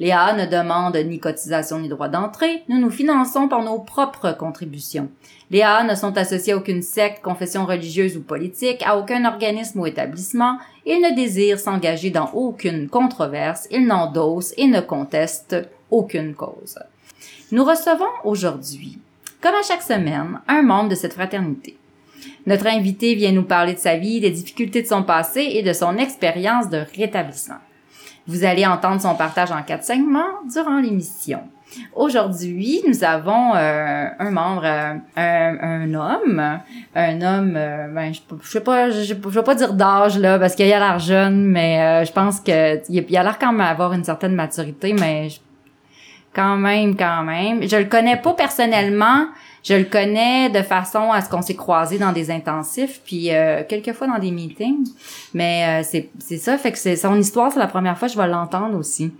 Les AA ne demandent ni cotisation ni droit d'entrée. Nous nous finançons par nos propres contributions. Les AA ne sont associés à aucune secte, confession religieuse ou politique, à aucun organisme ou établissement. Ils ne désirent s'engager dans aucune controverse. Ils n'endossent et ne contestent aucune cause. Nous recevons aujourd'hui, comme à chaque semaine, un membre de cette fraternité. Notre invité vient nous parler de sa vie, des difficultés de son passé et de son expérience de rétablissement. Vous allez entendre son partage en quatre segments durant l'émission. Aujourd'hui, nous avons euh, un membre, euh, un, un, homme, un homme, euh, ben, je, je sais pas, je, je, vais pas dire d'âge là, parce qu'il a l'air jeune, mais je pense que il a l'air quand même avoir une certaine maturité, mais quand même, quand même. Je le connais pas personnellement, je le connais de façon à ce qu'on s'est croisé dans des intensifs, puis euh, quelquefois dans des meetings. Mais euh, c'est, c'est ça, fait que c'est son histoire, c'est la première fois que je vais l'entendre aussi,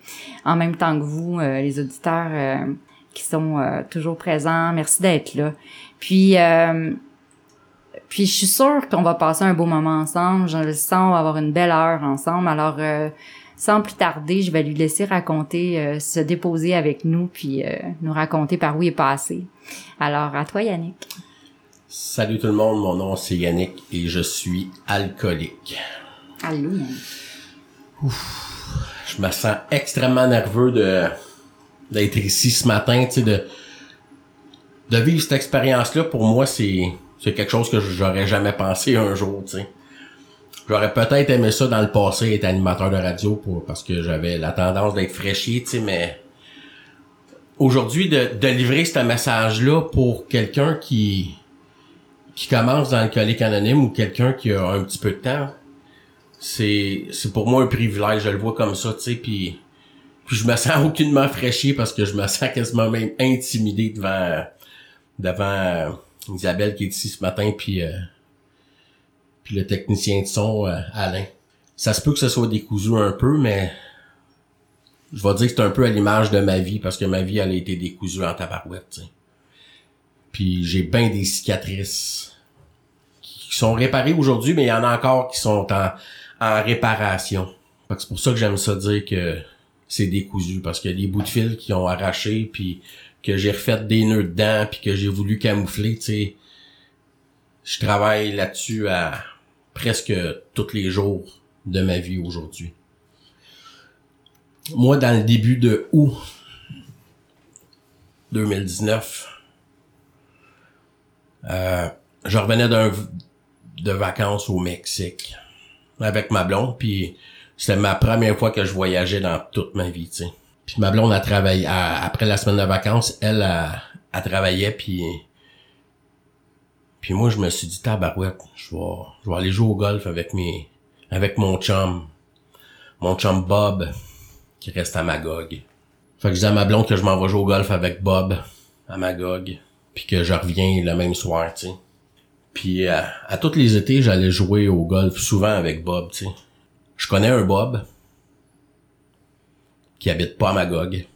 en même temps que vous, euh, les auditeurs euh, qui sont toujours présents. Merci d'être là. Puis puis je suis sûre qu'on va passer un beau moment ensemble. Je le sens, on va avoir une belle heure ensemble. Alors sans plus tarder, je vais lui laisser raconter, euh, se déposer avec nous, puis euh, nous raconter par où il est passé. Alors, à toi, Yannick. Salut tout le monde, mon nom c'est Yannick et je suis alcoolique. Allô, Ouf, je me sens extrêmement nerveux de d'être ici ce matin, tu sais, de de vivre cette expérience-là. Pour moi, c'est c'est quelque chose que j'aurais jamais pensé un jour, tu sais. J'aurais peut-être aimé ça dans le passé être animateur de radio pour parce que j'avais la tendance d'être fraîchier, tu sais, mais aujourd'hui de, de livrer ce message-là pour quelqu'un qui qui commence dans le colique anonyme ou quelqu'un qui a un petit peu de temps, c'est c'est pour moi un privilège, je le vois comme ça, tu sais, puis puis je me sens aucunement fraîchier parce que je me sens quasiment même intimidé devant devant Isabelle qui est ici ce matin puis euh, puis le technicien de son, euh, Alain. Ça se peut que ce soit décousu un peu, mais je vais dire que c'est un peu à l'image de ma vie, parce que ma vie, elle a été décousue en tabarouette, t'sais. Puis j'ai bien des cicatrices qui sont réparées aujourd'hui, mais il y en a encore qui sont en, en réparation. C'est pour ça que j'aime ça dire que c'est décousu, parce a des bouts de fil qui ont arraché, puis que j'ai refait des nœuds dedans, puis que j'ai voulu camoufler, tu sais. Je travaille là-dessus à presque tous les jours de ma vie aujourd'hui. Moi, dans le début de août 2019, euh, je revenais d'un de vacances au Mexique avec ma blonde, puis c'était ma première fois que je voyageais dans toute ma vie, tu. Puis ma blonde a travaillé après la semaine de vacances, elle a, a travaillé puis puis moi, je me suis dit, tabarouette, je vais, je vais aller jouer au golf avec mes, avec mon chum. Mon chum Bob, qui reste à Magog. Fait que je dis à ma blonde que je m'en vais jouer au golf avec Bob, à Magog. Puis que je reviens le même soir, tu sais. Puis à, à tous les étés, j'allais jouer au golf souvent avec Bob, tu sais. Je connais un Bob qui habite pas à Magog.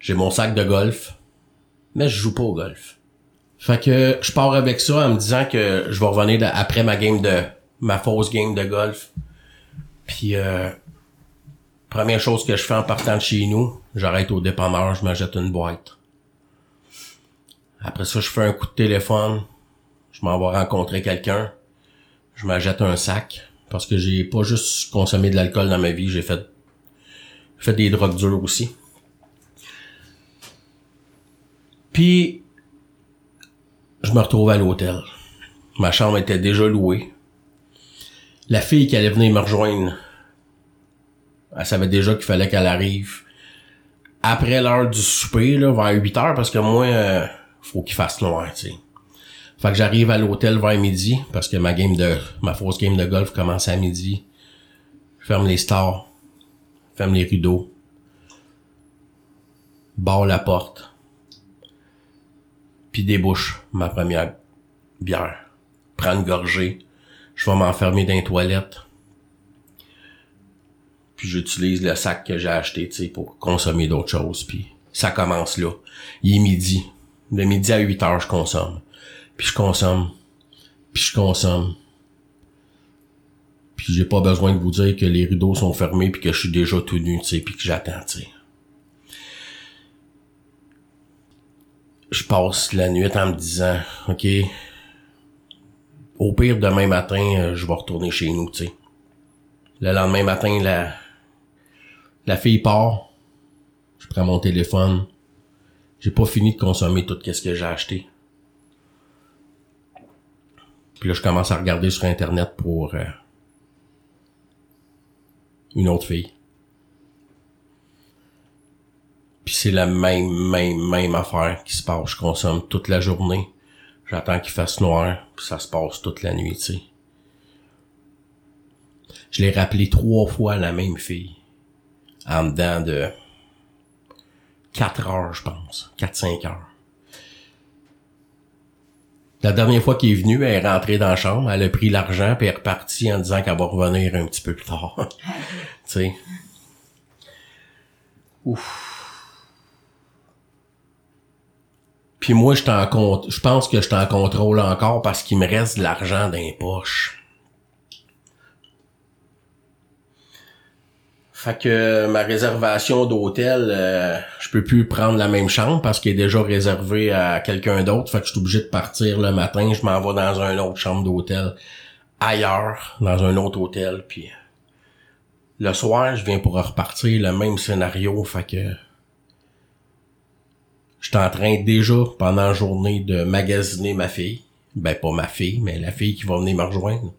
J'ai mon sac de golf, mais je joue pas au golf. Fait que je pars avec ça en me disant que je vais revenir après ma game de ma fausse game de golf. Puis euh, première chose que je fais en partant de chez nous, j'arrête au dépanneur, je m'achète une boîte. Après ça, je fais un coup de téléphone, je m'en vais rencontrer quelqu'un, je m'achète un sac parce que j'ai pas juste consommé de l'alcool dans ma vie, j'ai fait fait des drogues dures aussi. Puis je me retrouve à l'hôtel. Ma chambre était déjà louée. La fille qui allait venir me rejoindre, elle savait déjà qu'il fallait qu'elle arrive après l'heure du souper, là, vers 8 heures, parce que moi, euh, faut qu'il fasse noir, tu sais. Fait que j'arrive à l'hôtel vers midi, parce que ma game de, ma fausse game de golf commence à midi. Je ferme les stars, ferme les rideaux. barre la porte, puis débouche ma première bière. Prends une gorgée, je vais m'enfermer dans les toilettes, puis j'utilise le sac que j'ai acheté, tu sais, pour consommer d'autres choses, puis ça commence là. Il est midi. De midi à 8 heures, je consomme. Puis je consomme. Puis je consomme. Puis j'ai pas besoin de vous dire que les rideaux sont fermés puis que je suis déjà tout nu, tu sais, puis que j'attends, tu sais. Je passe la nuit en me disant, OK, au pire, demain matin, euh, je vais retourner chez nous, tu sais. Le lendemain matin, la, la fille part. Je prends mon téléphone. J'ai pas fini de consommer tout ce que j'ai acheté. Puis là, je commence à regarder sur Internet pour euh, une autre fille. Puis c'est la même, même, même affaire qui se passe. Je consomme toute la journée. J'attends qu'il fasse noir, puis ça se passe toute la nuit, tu sais. Je l'ai rappelé trois fois la même fille. En dedans de 4 heures, je pense. 4-5 heures. La dernière fois qu'il est venu, elle est rentrée dans la chambre, elle a pris l'argent, puis elle est repartie en disant qu'elle va revenir un petit peu plus tard. tu sais. Ouf. Puis moi, je en compte, je pense que je en contrôle encore parce qu'il me reste de l'argent dans les. Fait que ma réservation d'hôtel, euh, je peux plus prendre la même chambre parce qu'elle est déjà réservée à quelqu'un d'autre. Fait que je suis obligé de partir le matin. Je m'en vais dans une autre chambre d'hôtel ailleurs, dans un autre hôtel. Puis le soir, je viens pour repartir le même scénario. Fait que je suis en train déjà pendant la journée de magasiner ma fille. Ben pas ma fille, mais la fille qui va venir me rejoindre.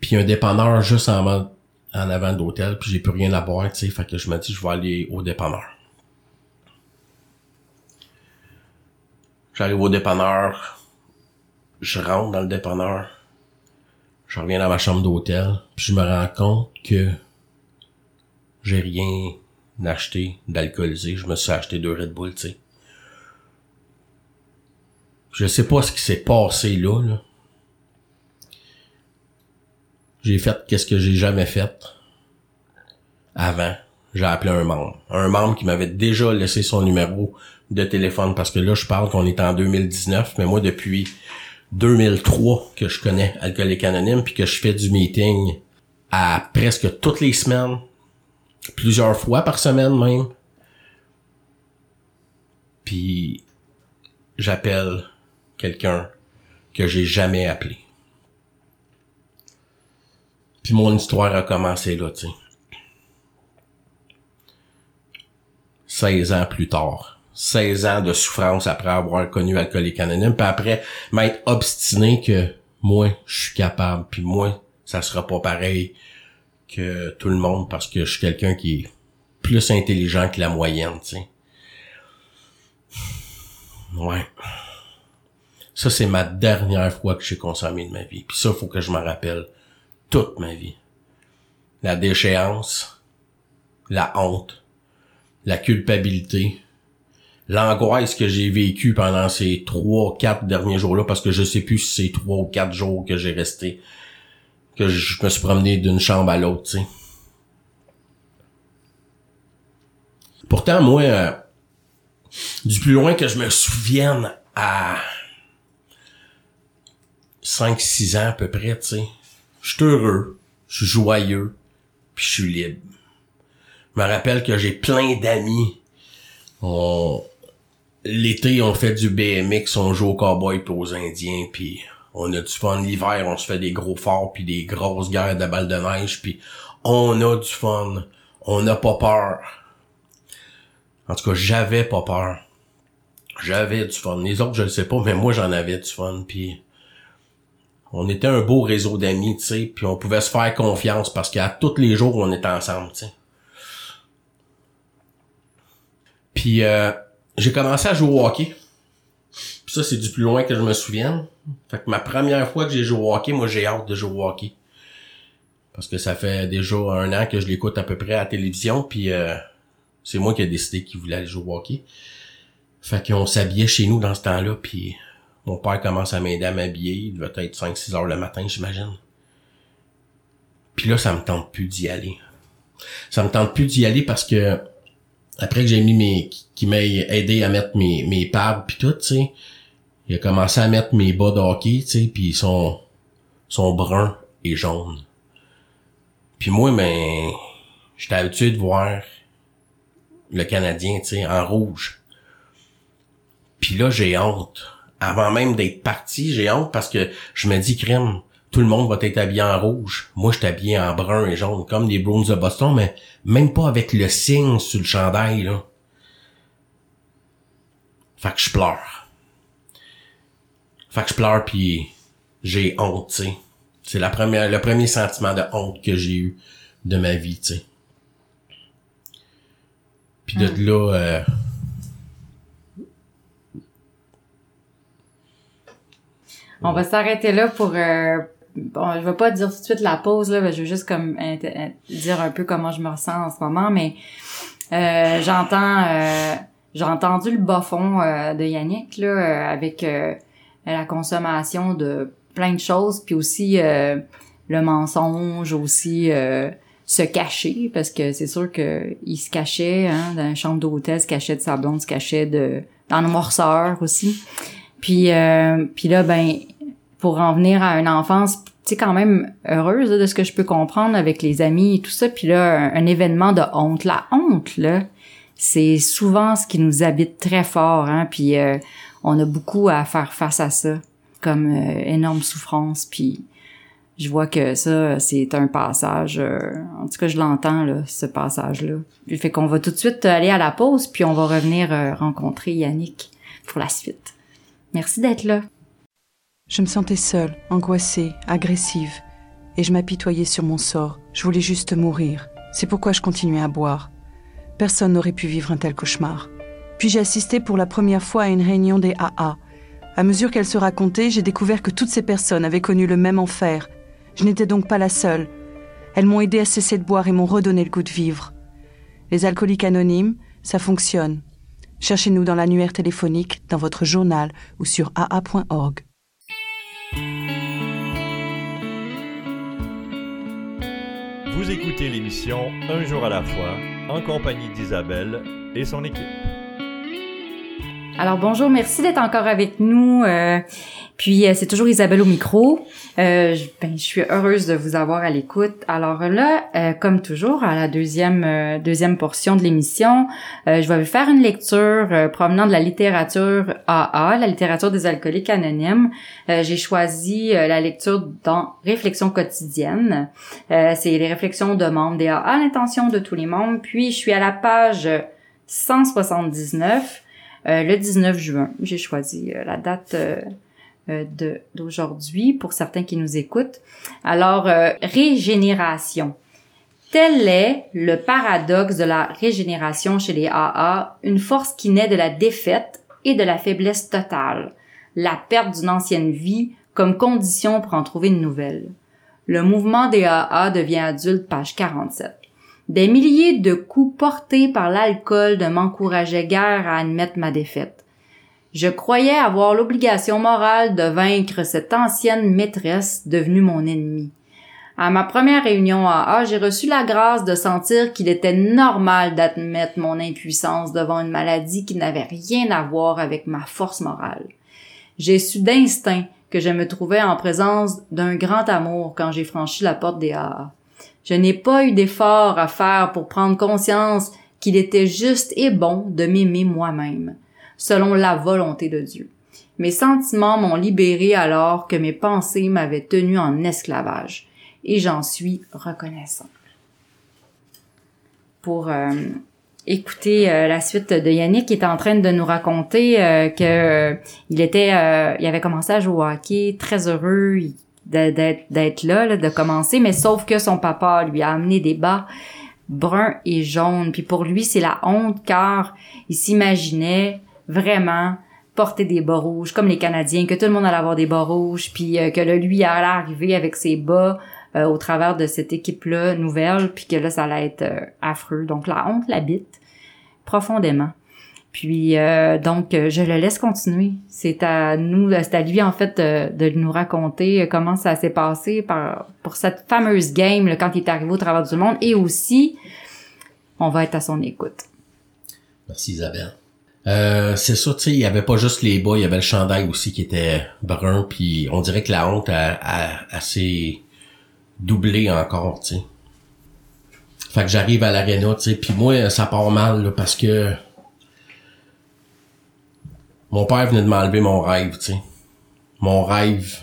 Puis un dépanneur juste en mode en avant d'hôtel, puis j'ai plus rien à boire, tu sais, fait que je me dis je vais aller au dépanneur. J'arrive au dépanneur, je rentre dans le dépanneur, je reviens dans ma chambre d'hôtel, puis je me rends compte que j'ai rien acheté d'alcoolisé, je me suis acheté deux Red Bull, tu sais. Je sais pas ce qui s'est passé là, là. J'ai fait qu'est-ce que j'ai jamais fait avant. J'ai appelé un membre. Un membre qui m'avait déjà laissé son numéro de téléphone parce que là, je parle qu'on est en 2019, mais moi, depuis 2003 que je connais Alcoolique Anonyme puis que je fais du meeting à presque toutes les semaines, plusieurs fois par semaine même. Puis j'appelle quelqu'un que j'ai jamais appelé. Puis mon histoire a commencé là, tu sais. 16 ans plus tard. 16 ans de souffrance après avoir connu Alcoolique Anonyme, puis après m'être obstiné que moi, je suis capable, puis moi, ça sera pas pareil que tout le monde parce que je suis quelqu'un qui est plus intelligent que la moyenne, tu sais. Ouais. Ça, c'est ma dernière fois que j'ai consommé de ma vie. Puis ça, faut que je m'en rappelle toute ma vie. La déchéance, la honte, la culpabilité, l'angoisse que j'ai vécue pendant ces trois, quatre derniers jours-là, parce que je sais plus si c'est trois ou quatre jours que j'ai resté, que je me suis promené d'une chambre à l'autre, tu sais. Pourtant, moi, euh, du plus loin que je me souvienne à 5-6 ans à peu près, tu sais, je suis heureux, je suis joyeux, puis je suis libre. Je me rappelle que j'ai plein d'amis. On... L'été, on fait du BMX, on joue aux cowboys puis aux indiens, puis on a du fun. L'hiver, on se fait des gros forts puis des grosses guerres de balles de neige, puis on a du fun. On n'a pas peur. En tout cas, j'avais pas peur. J'avais du fun. Les autres, je le sais pas, mais moi, j'en avais du fun, puis on était un beau réseau d'amis, tu sais, puis on pouvait se faire confiance parce qu'à tous les jours, on était ensemble, tu sais. Puis euh, j'ai commencé à jouer au hockey. Ça, c'est du plus loin que je me souvienne. Fait que ma première fois que j'ai joué au hockey, moi, j'ai hâte de jouer au hockey. Parce que ça fait déjà un an que je l'écoute à peu près à la télévision, puis euh, c'est moi qui ai décidé qu'il voulait aller jouer au hockey. Fait qu'on s'habillait chez nous dans ce temps-là, puis mon père commence à m'aider à m'habiller. Il devait être 5-6 heures le matin, j'imagine. Puis là, ça me tente plus d'y aller. Ça me tente plus d'y aller parce que après que j'ai mis mes qui m'a aidé à mettre mes mes pads puis tout, tu sais, il a commencé à mettre mes bas de hockey, tu sais, puis ils sont sont bruns et jaunes. Puis moi, ben, j'étais habitué de voir le Canadien, tu sais, en rouge. Puis là, j'ai honte. Avant même d'être parti, j'ai honte parce que je me dis, crème, tout le monde va être habillé en rouge. Moi, je suis habillé en brun et jaune, comme les Bruins de Boston, mais même pas avec le signe sur le chandail, là. Fait que je pleure. Fait que je pleure puis j'ai honte, tu sais. C'est la première, le premier sentiment de honte que j'ai eu de ma vie, tu sais. Puis de Hmm. là, euh, On va s'arrêter là pour... euh, bon, je vais pas dire tout de suite la pause, là, mais je veux juste comme int- dire un peu comment je me ressens en ce moment, mais euh, j'entends... euh, j'ai entendu le bas fond euh, de Yannick, là, euh, avec euh, la consommation de plein de choses, puis aussi euh, le mensonge, aussi euh, se cacher, parce que c'est sûr que il se cachait hein, dans une chambre d'hôtel, se cachait de sa blonde, se cachait de dans le morceur aussi. Puis euh, puis là ben pour en venir à une enfance tu sais quand même heureuse de ce que je peux comprendre avec les amis et tout ça puis là un, un événement de honte la honte là c'est souvent ce qui nous habite très fort hein puis euh, on a beaucoup à faire face à ça comme euh, énorme souffrance puis je vois que ça c'est un passage euh, en tout cas je l'entends là ce passage là fait qu'on va tout de suite aller à la pause puis on va revenir euh, rencontrer Yannick pour la suite merci d'être là Je me sentais seule, angoissée, agressive, et je m'apitoyais sur mon sort. Je voulais juste mourir. C'est pourquoi je continuais à boire. Personne n'aurait pu vivre un tel cauchemar. Puis j'ai assisté pour la première fois à une réunion des AA. À mesure qu'elle se racontait, j'ai découvert que toutes ces personnes avaient connu le même enfer. Je n'étais donc pas la seule. Elles m'ont aidé à cesser de boire et m'ont redonné le goût de vivre. Les alcooliques anonymes, ça fonctionne. Cherchez-nous dans l'annuaire téléphonique, dans votre journal ou sur aa.org. Vous écoutez l'émission Un jour à la fois en compagnie d'Isabelle et son équipe. Alors bonjour, merci d'être encore avec nous. euh, puis euh, c'est toujours Isabelle au micro. Euh, je, ben, je suis heureuse de vous avoir à l'écoute. Alors là, euh, comme toujours, à la deuxième euh, deuxième portion de l'émission, euh, je vais vous faire une lecture provenant de la littérature AA, la littérature des alcooliques anonymes. J'ai choisi la lecture dans Réflexion quotidienne. Euh, c'est les réflexions de membres des AA, l'intention de tous les membres. Puis je suis à la page 179. Euh, le 19 juin. J'ai choisi euh, la date euh, d'aujourd'hui pour certains qui nous écoutent. Alors, régénération. Tel est le paradoxe de la régénération chez les AA, une force qui naît de la défaite et de la faiblesse totale, la perte d'une ancienne vie comme condition pour en trouver une nouvelle. Le mouvement des AA devient adulte, page 47. Des milliers de coups portés par l'alcool ne m'encourageaient guère à admettre ma défaite. Je croyais avoir l'obligation morale de vaincre cette ancienne maîtresse devenue mon ennemie. À ma première réunion AA, j'ai reçu la grâce de sentir qu'il était normal d'admettre mon impuissance devant une maladie qui n'avait rien à voir avec ma force morale. J'ai su d'instinct que je me trouvais en présence d'un grand amour quand j'ai franchi la porte des AA. Je n'ai pas eu d'effort à faire pour prendre conscience qu'il était juste et bon de m'aimer moi-même, selon la volonté de Dieu. Mes sentiments m'ont libéré alors que mes pensées m'avaient tenu en esclavage, et j'en suis reconnaissant. Pour euh, écouter euh, la suite de Yannick qui est en train de nous raconter euh, que euh, il était il avait commencé à jouer au hockey très heureux d'être là, là, de commencer mais sauf que son papa lui a amené des bas bruns et jaunes puis pour lui c'est la honte car il s'imaginait vraiment porter des bas rouges comme les Canadiens que tout le monde allait avoir des bas rouges puis euh, que là lui allait arriver avec ses bas euh, au travers de cette équipe-là nouvelle, puis que là, ça allait être euh, affreux. Donc la honte l'habite. profondément. Puis euh, donc je le laisse continuer. C'est à nous, c'est à lui en fait de, nous raconter comment ça s'est passé par, pour cette fameuse game quand il est arrivé au travers du monde et aussi on va être à son écoute. Merci Isabelle. Euh, c'est ça, tu sais, il y avait pas juste les bas, il y avait le chandail aussi qui était brun, puis on dirait que la honte a, a, assez doublé encore, tu sais. Fait que j'arrive à l'aréna, tu sais, puis moi, ça part mal, parce que mon père venait de m'enlever mon rêve, tu sais. Mon rêve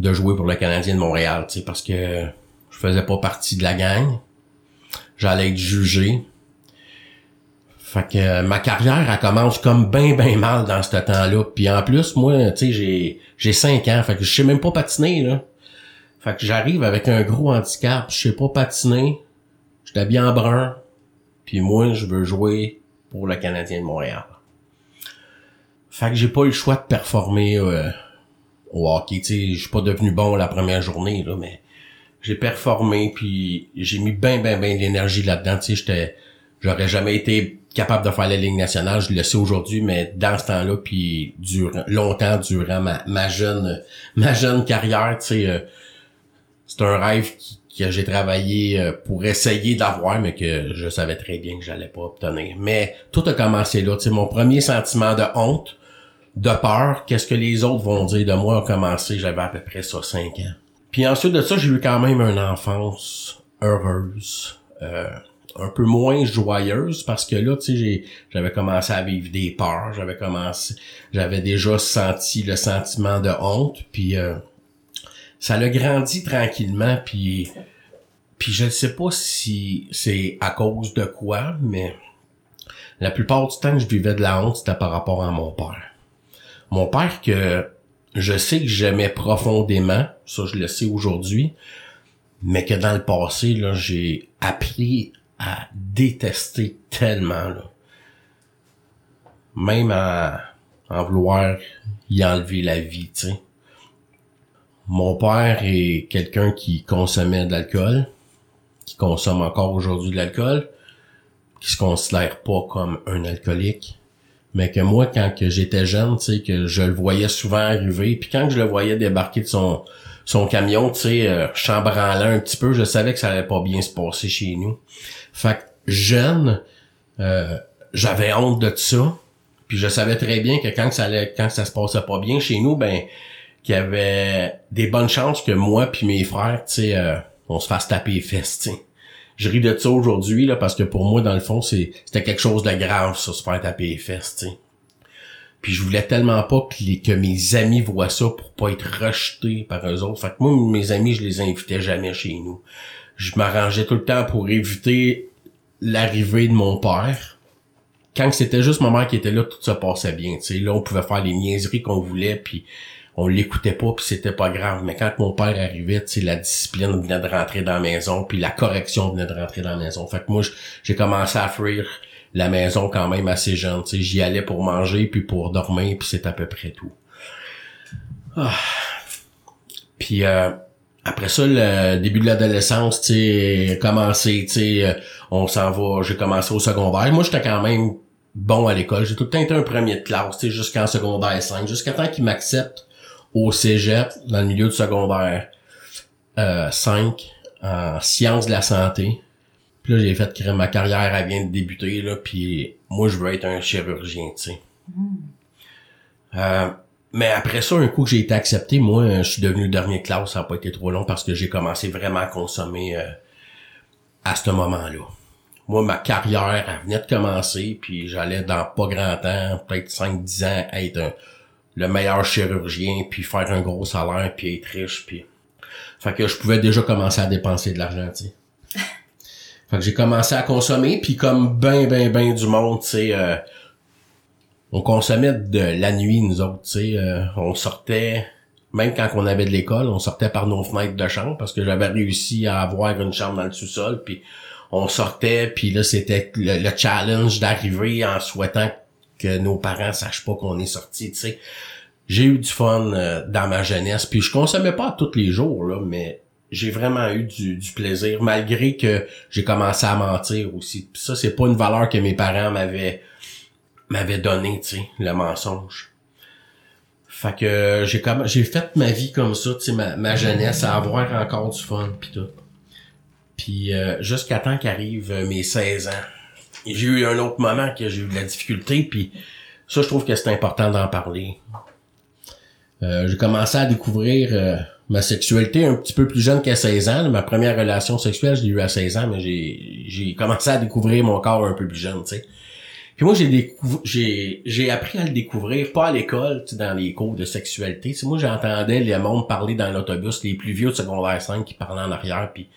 de jouer pour le Canadien de Montréal, tu sais, parce que je faisais pas partie de la gang. J'allais être jugé fait que euh, ma carrière, elle commence comme bien, bien mal dans ce temps-là. Puis en plus, moi, tu sais, j'ai, j'ai 5 ans. Fait que je sais même pas patiner, là. Fait que j'arrive avec un gros handicap. Je sais pas patiner. Je suis habillé en brun. Puis moi, je veux jouer pour le Canadien de Montréal. Fait que j'ai pas eu le choix de performer euh, au hockey. Je suis pas devenu bon la première journée, là, mais j'ai performé. Puis j'ai mis bien, bien, bien d'énergie là-dedans. J'étais... J'aurais jamais été capable de faire la Ligue nationale, je le sais aujourd'hui, mais dans ce temps-là, puis durant longtemps durant ma, ma jeune ma jeune carrière, tu sais, euh, c'est un rêve que j'ai travaillé euh, pour essayer d'avoir, mais que je savais très bien que j'allais pas obtenir. Mais tout a commencé là, tu sais, mon premier sentiment de honte, de peur, qu'est-ce que les autres vont dire de moi a commencé, j'avais à peu près ça cinq ans. Puis ensuite de ça, j'ai eu quand même une enfance heureuse. Euh, un peu moins joyeuse parce que là, tu sais, j'avais commencé à vivre des peurs, j'avais commencé, j'avais déjà senti le sentiment de honte, puis euh, ça l'a grandi tranquillement, puis puis je ne sais pas si c'est à cause de quoi, mais la plupart du temps que je vivais de la honte, c'était par rapport à mon père. Mon père que je sais que j'aimais profondément, ça je le sais aujourd'hui, mais que dans le passé, là, j'ai appris à détester tellement, là. Même à en vouloir y enlever la vie, tu sais. Mon père est quelqu'un qui consommait de l'alcool, qui consomme encore aujourd'hui de l'alcool, qui se considère pas comme un alcoolique, mais que moi, quand que j'étais jeune, tu sais, que je le voyais souvent arriver, puis quand je le voyais débarquer de son son camion, tu sais, euh, chambranlant un petit peu, je savais que ça allait pas bien se passer chez nous. Fait que jeune, euh, j'avais honte de ça. Puis je savais très bien que quand ça allait, quand ça se passait pas bien chez nous, ben qu'il y avait des bonnes chances que moi puis mes frères, tu sais, euh, on se fasse taper les fesses, tu Je ris de ça aujourd'hui là parce que pour moi dans le fond c'était quelque chose de grave ça se faire taper les fesses, tu. Puis je voulais tellement pas que, que mes amis voient ça pour pas être rejetés par eux autres. Fait que moi, mes amis, je les invitais jamais chez nous je m'arrangeais tout le temps pour éviter l'arrivée de mon père. Quand c'était juste ma mère qui était là, tout se passait bien. sais Là, on pouvait faire les niaiseries qu'on voulait, puis on l'écoutait pas, puis c'était pas grave. Mais quand mon père arrivait, la discipline venait de rentrer dans la maison, puis la correction venait de rentrer dans la maison. Fait que moi, j'ai commencé à fuir la maison quand même assez jeune. J'y allais pour manger, puis pour dormir, puis c'est à peu près tout. Ah. Puis... Euh, après ça, le début de l'adolescence, tu tu euh, on s'en va, j'ai commencé au secondaire. Moi, j'étais quand même bon à l'école. J'ai tout le temps été un premier de classe, tu jusqu'en secondaire 5, jusqu'à temps qu'ils m'acceptent au cégep, dans le milieu du secondaire euh, 5, en sciences de la santé. Puis là, j'ai fait que ma carrière, elle vient de débuter, là, puis moi, je veux être un chirurgien, tu sais. Mm. Euh, mais après ça, un coup que j'ai été accepté, moi, je suis devenu dernier classe, ça n'a pas été trop long parce que j'ai commencé vraiment à consommer euh, à ce moment-là. Moi, ma carrière, elle venait de commencer, puis j'allais dans pas grand temps, peut-être 5-10 ans, être le meilleur chirurgien, puis faire un gros salaire, puis être riche, puis... Fait que je pouvais déjà commencer à dépenser de l'argent, tu sais. fait que j'ai commencé à consommer, puis comme ben, ben, ben du monde, tu sais... Euh, on consommait de la nuit, nous autres, tu sais. Euh, on sortait, même quand on avait de l'école, on sortait par nos fenêtres de chambre parce que j'avais réussi à avoir une chambre dans le sous-sol, puis on sortait, puis là, c'était le, challenge d'arriver en souhaitant que nos parents sachent pas qu'on est sorti, tu sais. J'ai eu du fun euh, dans ma jeunesse, puis je consommais pas tous les jours, là, mais j'ai vraiment eu du, du, plaisir, malgré que j'ai commencé à mentir aussi. Puis ça, c'est pas une valeur que mes parents m'avaient m'avaient donné, tu sais, le mensonge. Fait que j'ai comme j'ai fait ma vie comme ça, tu sais, ma, ma jeunesse, à avoir encore du fun puis tout. Puis euh, jusqu'à temps qu'arrive mes 16 ans. J'ai eu un autre moment que j'ai eu de la difficulté, puis ça, je trouve que c'est important d'en parler. Euh, j'ai commencé à découvrir euh, ma sexualité un petit peu plus jeune qu'à 16 ans. Ma première relation sexuelle, je l'ai eu à 16 ans, mais j'ai, commencé à découvrir mon corps un peu plus jeune, tu sais. Puis moi, j'ai j'ai, appris à le découvrir, pas à l'école, dans les cours de sexualité. moi, j'entendais les monde parler dans l'autobus, les plus vieux de secondaire 5 qui parlaient en arrière, puis,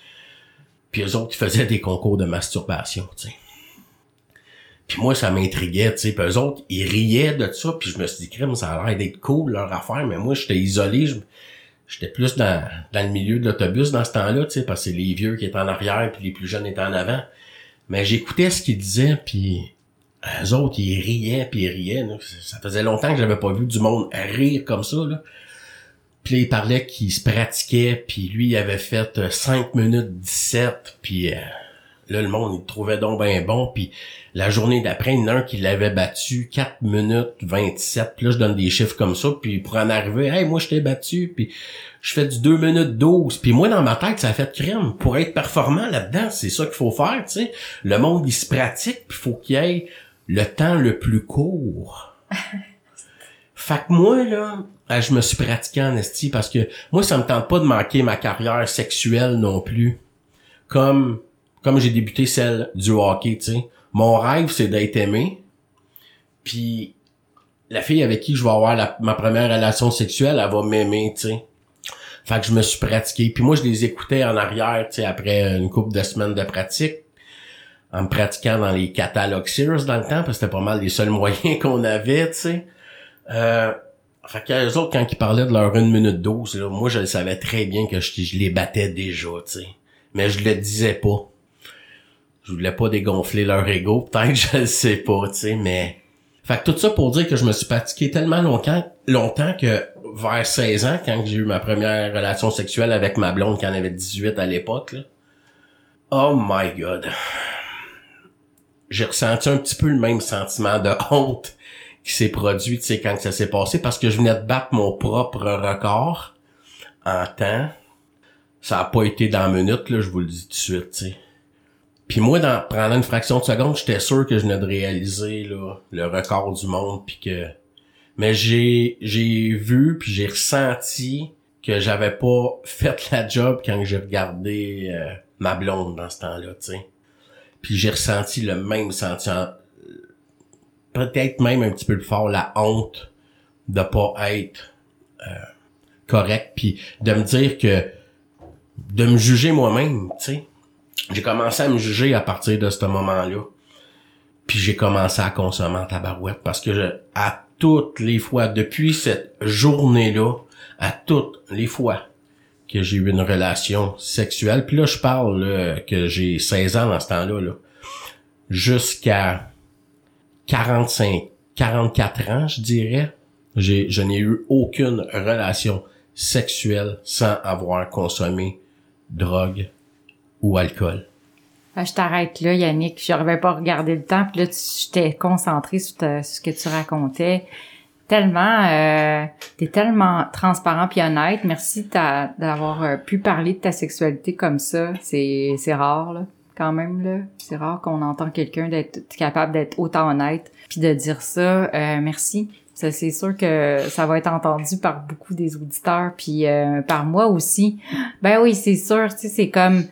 puis eux autres qui faisaient des concours de masturbation, tu sais. Puis moi, ça m'intriguait, tu sais. Puis eux autres, ils riaient de ça, puis je me suis dit, crème, ça a l'air d'être cool, leur affaire, mais moi, j'étais isolé, j'étais plus dans, dans le milieu de l'autobus dans ce temps-là, tu sais, parce que c'est les vieux qui étaient en arrière, puis les plus jeunes étaient en avant. Mais j'écoutais ce qu'ils disaient, puis eux autres, ils riaient, puis ils riaient. Ça faisait longtemps que j'avais pas vu du monde rire comme ça. Là. Puis là, il parlait qu'il se pratiquait, puis lui, il avait fait 5 euh, minutes 17, puis euh, là, le monde, il trouvait donc bien bon, puis la journée d'après, il y en a un qui l'avait battu 4 minutes 27, puis là, je donne des chiffres comme ça, puis pour en arriver, « Hey, moi, je t'ai battu, puis je fais du 2 minutes 12. Puis moi, dans ma tête, ça a fait crème. Pour être performant là-dedans, c'est ça qu'il faut faire, tu sais. Le monde, il se pratique, puis faut qu'il y ait le temps le plus court. fait que moi, là, ben, je me suis pratiqué en esti parce que moi, ça me tente pas de manquer ma carrière sexuelle non plus. Comme, comme j'ai débuté celle du hockey, tu sais. Mon rêve, c'est d'être aimé. Puis, la fille avec qui je vais avoir ma première relation sexuelle, elle va m'aimer, tu sais. Fait que je me suis pratiqué. Puis moi, je les écoutais en arrière, tu sais, après une couple de semaines de pratique en me pratiquant dans les catalogues Sears dans le temps, parce que c'était pas mal les seuls moyens qu'on avait, tu sais. Euh, fait que autres, quand ils parlaient de leur 1 minute 12, là, moi, je savais très bien que je, les battais déjà, tu sais. Mais je le disais pas. Je voulais pas dégonfler leur ego, peut-être, je le sais pas, tu sais, mais... Fait que tout ça pour dire que je me suis pratiqué tellement longtemps, longtemps que vers 16 ans, quand j'ai eu ma première relation sexuelle avec ma blonde qui en avait 18 à l'époque, Oh my god j'ai ressenti un petit peu le même sentiment de honte qui s'est produit, tu sais, quand ça s'est passé, parce que je venais de battre mon propre record en temps. Ça a pas été dans la minute, là, je vous le dis tout de suite, tu sais. Puis moi, dans, pendant une fraction de seconde, j'étais sûr que je venais de réaliser là, le record du monde, puis que... Mais j'ai j'ai vu, puis j'ai ressenti que j'avais pas fait la job quand j'ai regardé euh, ma blonde dans ce temps-là, tu sais. Puis j'ai ressenti le même sentiment, peut-être même un petit peu plus fort, la honte de pas être euh, correct, puis de me dire que de me juger moi-même, tu sais. J'ai commencé à me juger à partir de ce moment-là. Puis j'ai commencé à consommer en tabarouette parce que je, à toutes les fois, depuis cette journée-là, à toutes les fois que j'ai eu une relation sexuelle. Puis là, je parle que j'ai 16 ans dans ce temps-là, là, jusqu'à 45, 44 ans, je dirais. J'ai, je n'ai eu aucune relation sexuelle sans avoir consommé drogue ou alcool? Ah, je t'arrête là, Yannick. Je pas à regarder le temps, puis là, tu t'es concentré sur, sur, ce que tu racontais tellement, euh, t'es tellement transparent puis honnête. Merci d'avoir euh, pu parler de ta sexualité comme ça. C'est rare là, quand même là. C'est rare qu'on entend quelqu'un d'être capable d'être autant honnête puis de dire ça. Euh, merci. C'est sûr que ça va être entendu par beaucoup des auditeurs puis euh, par moi aussi. Ben oui, c'est sûr. Tu sais, c'est comme,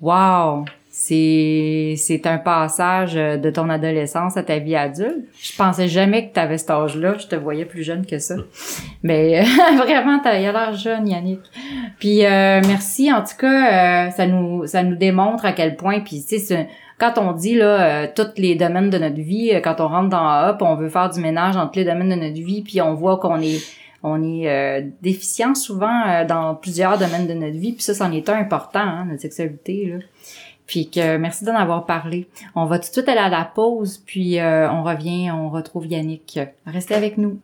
wow c'est c'est un passage de ton adolescence à ta vie adulte. Je pensais jamais que tu avais cet âge-là, je te voyais plus jeune que ça. Mais vraiment tu as l'air jeune Yannick. Puis euh, merci en tout cas, euh, ça nous ça nous démontre à quel point puis tu sais quand on dit là euh, tous les domaines de notre vie, quand on rentre dans Hop, on veut faire du ménage dans tous les domaines de notre vie, puis on voit qu'on est on est déficient souvent dans plusieurs domaines de notre vie, puis ça, c'en est un important, hein, notre sexualité. Là. Puis que merci d'en avoir parlé. On va tout de suite aller à la pause, puis euh, on revient, on retrouve Yannick. Restez avec nous.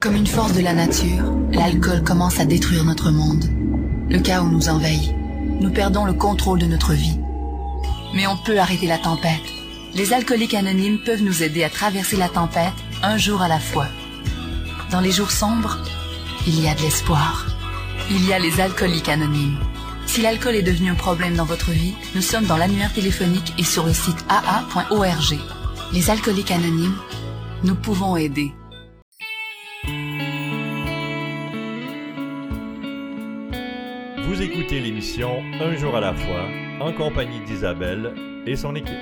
Comme une force de la nature, l'alcool commence à détruire notre monde. Le chaos nous envahit. nous perdons le contrôle de notre vie. Mais on peut arrêter la tempête. Les alcooliques anonymes peuvent nous aider à traverser la tempête un jour à la fois. Dans les jours sombres, il y a de l'espoir. Il y a les alcooliques anonymes. Si l'alcool est devenu un problème dans votre vie, nous sommes dans l'annuaire téléphonique et sur le site aa.org. Les alcooliques anonymes, nous pouvons aider. Vous écoutez l'émission Un jour à la fois en compagnie d'Isabelle et son équipe.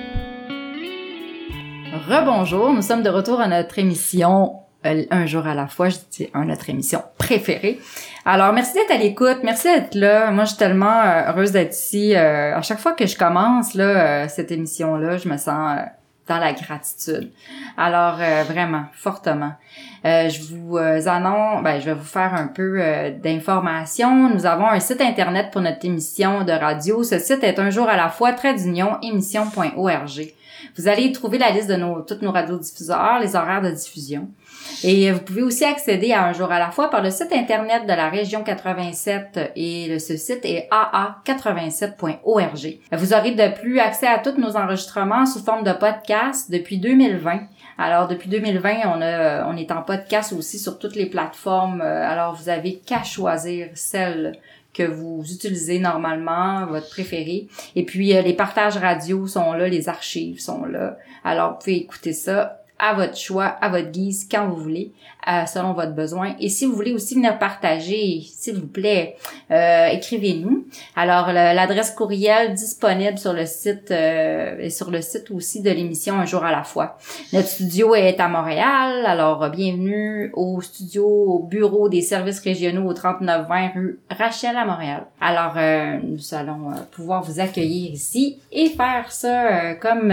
Rebonjour, nous sommes de retour à notre émission Un jour à la fois, je dis un notre émission préférée. Alors merci d'être à l'écoute, merci d'être là. Moi je suis tellement euh, heureuse d'être ici. Euh, à chaque fois que je commence là cette émission là, je me sens dans la gratitude. Alors vraiment fortement. je vous annonce, ben, je vais vous faire un peu d'informations. Nous avons un site internet pour notre émission de radio. Ce site est un jour à la fois trait d'union émission.org. Vous allez y trouver la liste de nos, toutes nos radiodiffuseurs, les horaires de diffusion. Et vous pouvez aussi accéder à Un jour à la fois par le site internet de la région 87 et ce site est aa87.org. Vous aurez de plus accès à tous nos enregistrements sous forme de podcast depuis 2020. Alors depuis 2020, on a on est en podcast aussi sur toutes les plateformes. Alors vous avez qu'à choisir celle que vous utilisez normalement, votre préféré. Et puis les partages radio sont là, les archives sont là. Alors vous pouvez écouter ça à votre choix, à votre guise, quand vous voulez, euh, selon votre besoin. Et si vous voulez aussi venir partager, s'il vous plaît, euh, écrivez-nous. Alors l'adresse courriel disponible sur le site euh, et sur le site aussi de l'émission Un jour à la fois. Notre studio est à Montréal, alors bienvenue au studio, au bureau des services régionaux au 3920 rue Rachel à Montréal. Alors nous allons pouvoir vous accueillir ici et faire ça comme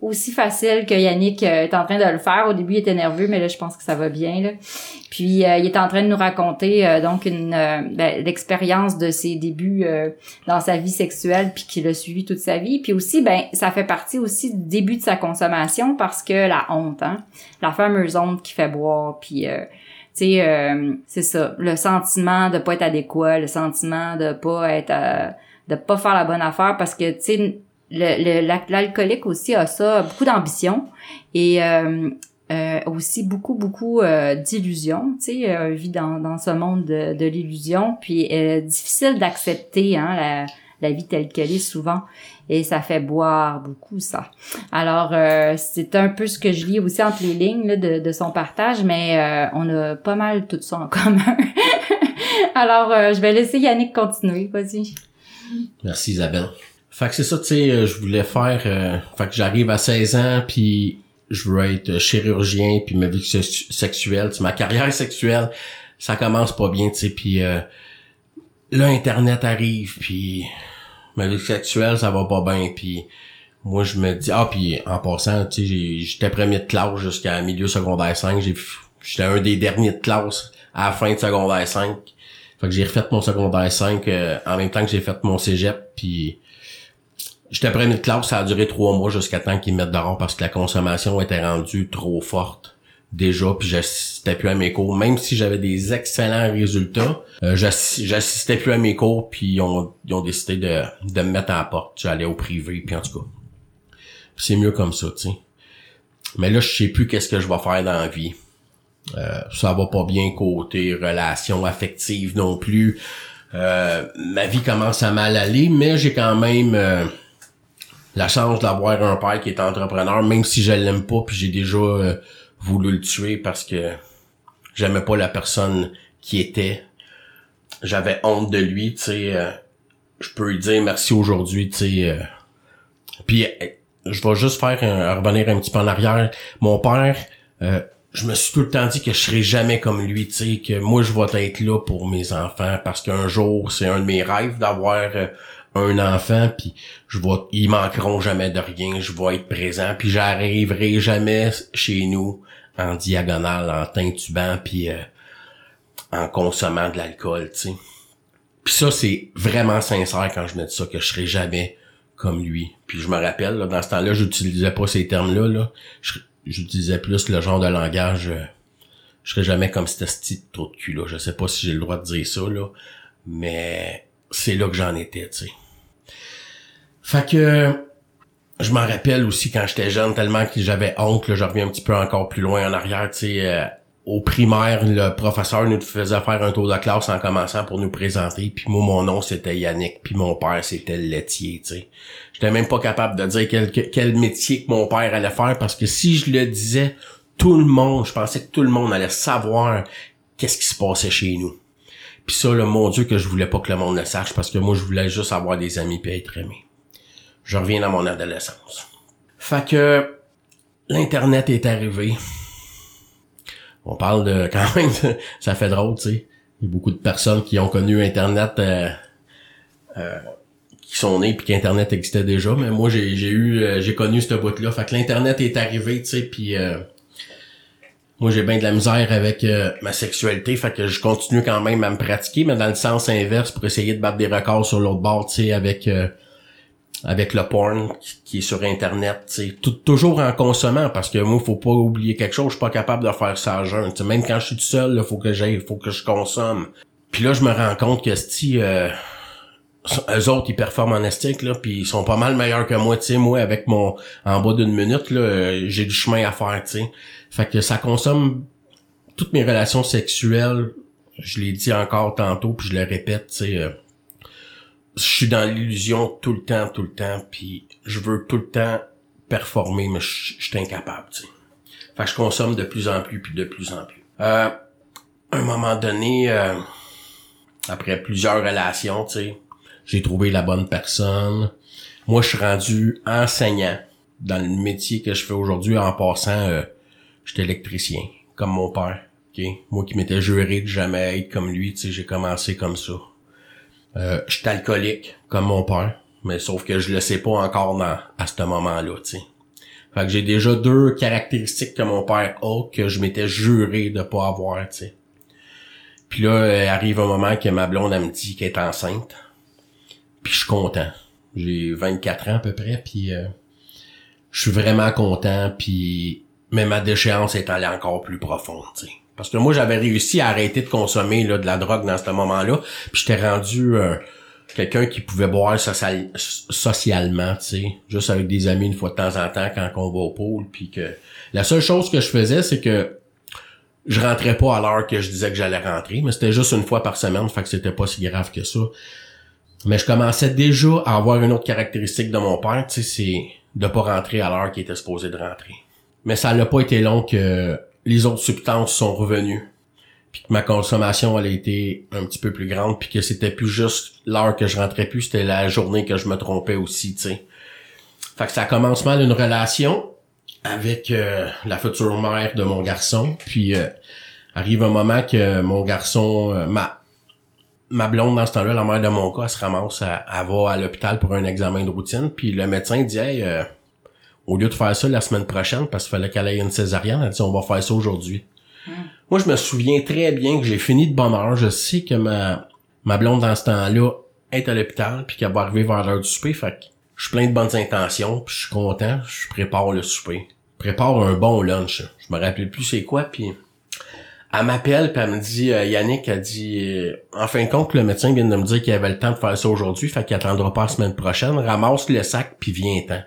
aussi facile que Yannick est en train de le faire. Au début, il était nerveux, mais là, je pense que ça va bien. Puis, euh, il est en train de nous raconter euh, donc une euh, ben, l'expérience de ses débuts dans sa vie sexuelle, puis qu'il a suivi toute sa vie. Puis aussi, ben, ça fait partie aussi du début de sa consommation parce que la honte, hein, la fameuse honte qui fait boire, puis tu sais, c'est ça, le sentiment de pas être adéquat, le sentiment de pas être, de pas faire la bonne affaire parce que tu sais l'alcoolique aussi a ça, beaucoup d'ambition. Et euh, euh, aussi beaucoup, beaucoup euh, d'illusions, tu sais, euh, vit dans, dans ce monde de, de l'illusion, puis euh, difficile d'accepter hein, la, la vie telle qu'elle est souvent, et ça fait boire beaucoup ça. Alors, c'est un peu ce que je lis aussi entre les lignes là, de, de son partage, mais on a pas mal tout ça en commun. Alors, je vais laisser Yannick continuer, vas-y. Merci Isabelle. Fait que c'est ça, tu sais, euh, je voulais faire... Euh, fait que j'arrive à 16 ans, puis je veux être chirurgien, puis ma vie sexuelle, ma carrière sexuelle, ça commence pas bien, tu sais, puis euh, là, Internet arrive, puis ma vie sexuelle, ça va pas bien, puis moi, je me dis... Ah, puis en passant, tu sais, j'étais premier de classe jusqu'à milieu secondaire 5, j'étais un des derniers de classe à la fin de secondaire 5. Fait que j'ai refait mon secondaire 5 en même temps que j'ai fait mon cégep, puis J'étais premier de classe, ça a duré trois mois jusqu'à temps qu'ils mettent dehors parce que la consommation était rendue trop forte déjà, puis j'assistais plus à mes cours. Même si j'avais des excellents résultats, euh, j'assistais plus à mes cours, puis ils ont, décidé de, de me mettre à la porte. J'allais au privé, puis en tout cas. C'est mieux comme ça, tu sais. Mais là, je sais plus qu'est-ce que je vais faire dans la vie. Euh, ça va pas bien côté relations affectives non plus. Euh, ma vie commence à mal aller, mais j'ai quand même la chance d'avoir un père qui est entrepreneur, même si je l'aime pas, puis j'ai déjà euh, voulu le tuer parce que j'aimais pas la personne qui était. J'avais honte de lui, tu sais. Euh, je peux lui dire merci aujourd'hui, tu sais. Euh. puis je vais juste faire revenir un petit peu en arrière. Mon père, je me suis tout le temps dit que je serais jamais comme lui, tu sais, que moi je vais être là pour mes enfants parce qu'un jour c'est un de mes rêves d'avoir un enfant puis je vois ils manqueront jamais de rien je vais être présent puis j'arriverai jamais chez nous en diagonale en t'intubant puis euh, en consommant de l'alcool tu sais. Puis ça c'est vraiment sincère quand je me dis ça que je serai jamais comme lui. Puis je me rappelle dans ce temps-là j'utilisais pas ces termes là. Là j'utilisais plus le genre de langage euh, je serais jamais comme ce petit trop de cul là je sais pas si j'ai le droit de dire ça là mais c'est là que j'en étais tu sais Fait que je m'en rappelle aussi quand j'étais jeune, tellement que j'avais honte, là, je reviens un petit peu encore plus loin en arrière, tu sais, euh, au primaire, le professeur nous faisait faire un tour de classe en commençant pour nous présenter, puis moi, mon nom, c'était Yannick, puis mon père, c'était laitier, tu sais. J'étais même pas capable de dire quel, quel métier que mon père allait faire, parce que si je le disais, tout le monde, je pensais que tout le monde allait savoir qu'est-ce qui se passait chez nous. Puis ça, là, mon Dieu, que je voulais pas que le monde le sache, parce que moi, je voulais juste avoir des amis puis être aimé je reviens dans mon adolescence. Fait que l'internet est arrivé. On parle de quand même, ça fait drôle, tu sais. Il y a beaucoup de personnes qui ont connu internet, euh, euh, qui sont nées puis qu'internet existait déjà. Mais moi, j'ai, eu, euh, j'ai connu ce bout-là. Fait que l'internet est arrivé, tu sais, puis moi j'ai bien de la misère avec ma sexualité, fait que je continue quand même à me pratiquer, mais dans le sens inverse pour essayer de battre des records sur l'autre bord, tu sais, avec avec le porn qui est sur internet, c'est toujours en consommant parce que moi faut pas oublier quelque chose, je suis pas capable de faire ça à jeun. même quand je suis tout seul, il faut que j'aille, faut que je consomme. Puis là je me rends compte que si euh, eux autres ils performent en estique là, puis ils sont pas mal meilleurs que moi, tu moi avec mon en bas d'une minute là, euh, j'ai du chemin à faire, tu. Fait que ça consomme toutes mes relations sexuelles, je l'ai dit encore tantôt puis je le répète, tu sais euh, je suis dans l'illusion tout le temps, tout le temps, puis je veux tout le temps performer, mais je, suis incapable, tu sais. Fait que je consomme de plus en plus, puis de plus en plus. Euh, à un moment donné, euh, après plusieurs relations, tu sais, j'ai trouvé la bonne personne. Moi, je suis rendu enseignant dans le métier que je fais aujourd'hui. En passant, euh, j'étais électricien, comme mon père. ok? Moi qui m'étais juré de jamais être comme lui, tu sais, j'ai commencé comme ça. Euh, je suis alcoolique, comme mon père, mais sauf que je le sais pas encore dans, à ce moment-là, tu sais. Fait que j'ai déjà deux caractéristiques que mon père a que je m'étais juré de pas avoir, tu sais. Puis là, euh, arrive un moment que ma blonde, elle me dit qu'elle est enceinte. Puis je suis content. J'ai 24 ans à peu près, puis euh, je suis vraiment content, puis mais ma déchéance est allée encore plus profonde, tu sais. Parce que moi, j'avais réussi à arrêter de consommer là, de la drogue dans ce moment-là. Puis j'étais rendu euh, quelqu'un qui pouvait boire socialement, tu sais. Juste avec des amis une fois de temps en temps quand on va au pôle. Puis que la seule chose que je faisais, c'est que je rentrais pas à l'heure que je disais que j'allais rentrer. Mais c'était juste une fois par semaine, fait que c'était pas si grave que ça. Mais je commençais déjà à avoir une autre caractéristique de mon père, tu sais, c'est de pas rentrer à l'heure qu'il était supposé de rentrer. Mais ça n'a pas été long que les autres substances sont revenues puis que ma consommation elle a été un petit peu plus grande puis que c'était plus juste l'heure que je rentrais plus c'était la journée que je me trompais aussi tu sais. Fait que ça commence mal une relation avec euh, la future mère de mon garçon puis euh, arrive un moment que mon garçon euh, ma ma blonde dans ce temps-là la mère de mon cas elle se ramasse elle, va à l'hôpital pour un examen de routine puis le médecin dit hey au lieu de faire ça la semaine prochaine parce qu'il fallait qu'elle ait une césarienne, elle dit on va faire ça aujourd'hui. Moi, je me souviens très bien que j'ai fini de bonne heure. Je sais que ma, ma blonde dans ce temps-là est à l'hôpital puis qu'elle va arriver vers l'heure du souper. Fait que je suis plein de bonnes intentions puis je suis content. Je prépare le souper. Prépare un bon lunch. Je me rappelle plus c'est quoi puis elle m'appelle puis elle me dit euh, Yannick a dit euh, en fin de compte le médecin vient de me dire qu'il avait le temps de faire ça aujourd'hui fait qu'il attendra pas la semaine prochaine ramasse le sac puis viens-t'en